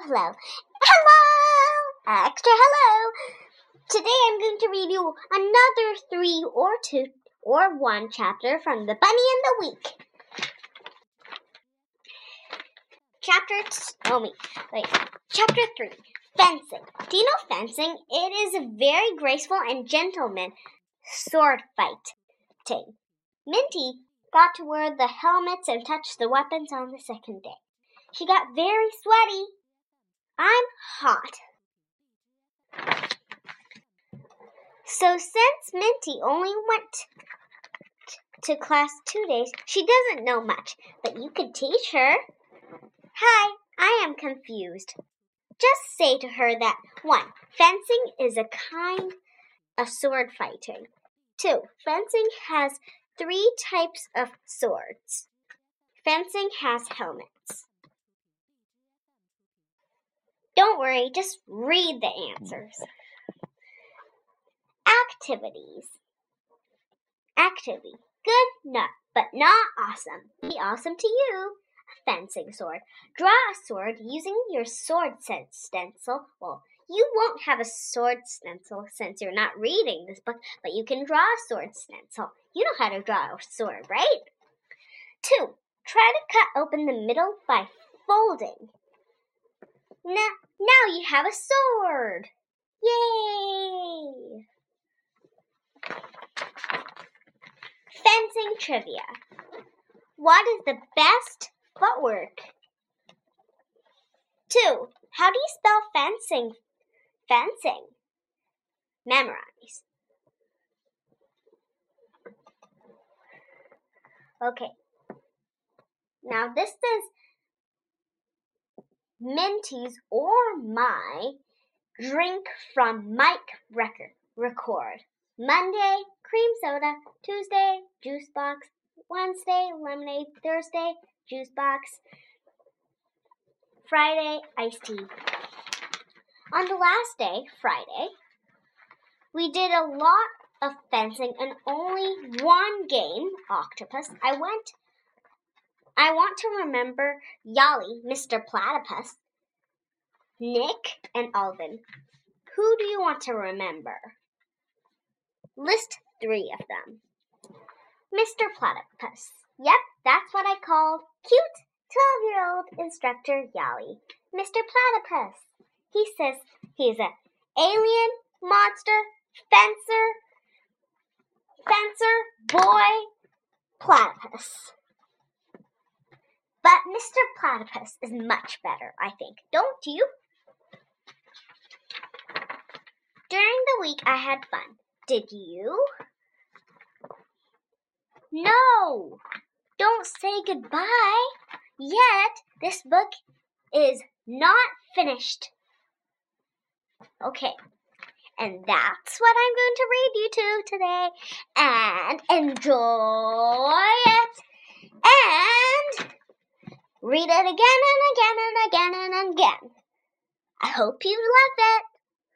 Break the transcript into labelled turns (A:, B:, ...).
A: hello, hello, extra hello. Today I'm going to read you another three or two or one chapter from The Bunny and the Week. Chapter, oh me, wait, chapter three, fencing. Do you know fencing? It is a very graceful and gentleman sword fighting. Minty got to wear the helmets and touch the weapons on the second day. She got very sweaty. I'm hot. So since Minty only went to class two days, she doesn't know much, but you could teach her. Hi, I am confused. Just say to her that 1. Fencing is a kind of sword fighting. 2. Fencing has three types of swords. Fencing has helmets. Don't worry, just read the answers. Activities. Activity. Good, not, but not awesome. Be awesome to you. A fencing sword. Draw a sword using your sword stencil. Well, you won't have a sword stencil since you're not reading this book, but you can draw a sword stencil. You know how to draw a sword, right? Two, try to cut open the middle by folding. Now, now you have a sword. Yay! Fencing trivia. What is the best footwork? Two, how do you spell fencing? Fencing. Memorize. Okay. Now this is Minty's or my drink from Mike record record. Monday, cream soda. Tuesday, juice box. Wednesday, lemonade. Thursday, juice box. Friday, iced tea. On the last day, Friday, we did a lot of fencing and only one game, octopus. I went I want to remember Yali, Mr. Platypus, Nick, and Alvin. Who do you want to remember? List three of them. Mr. Platypus. Yep, that's what I call cute 12 year old instructor Yali. Mr. Platypus. He says he's an alien, monster, fencer, fencer, boy, platypus. Platypus is much better, I think. Don't you? During the week, I had fun. Did you? No! Don't say goodbye yet. This book is not finished. Okay. And that's what I'm going to read you to today. And enjoy it. And read it again and again and again and again. I hope you love it.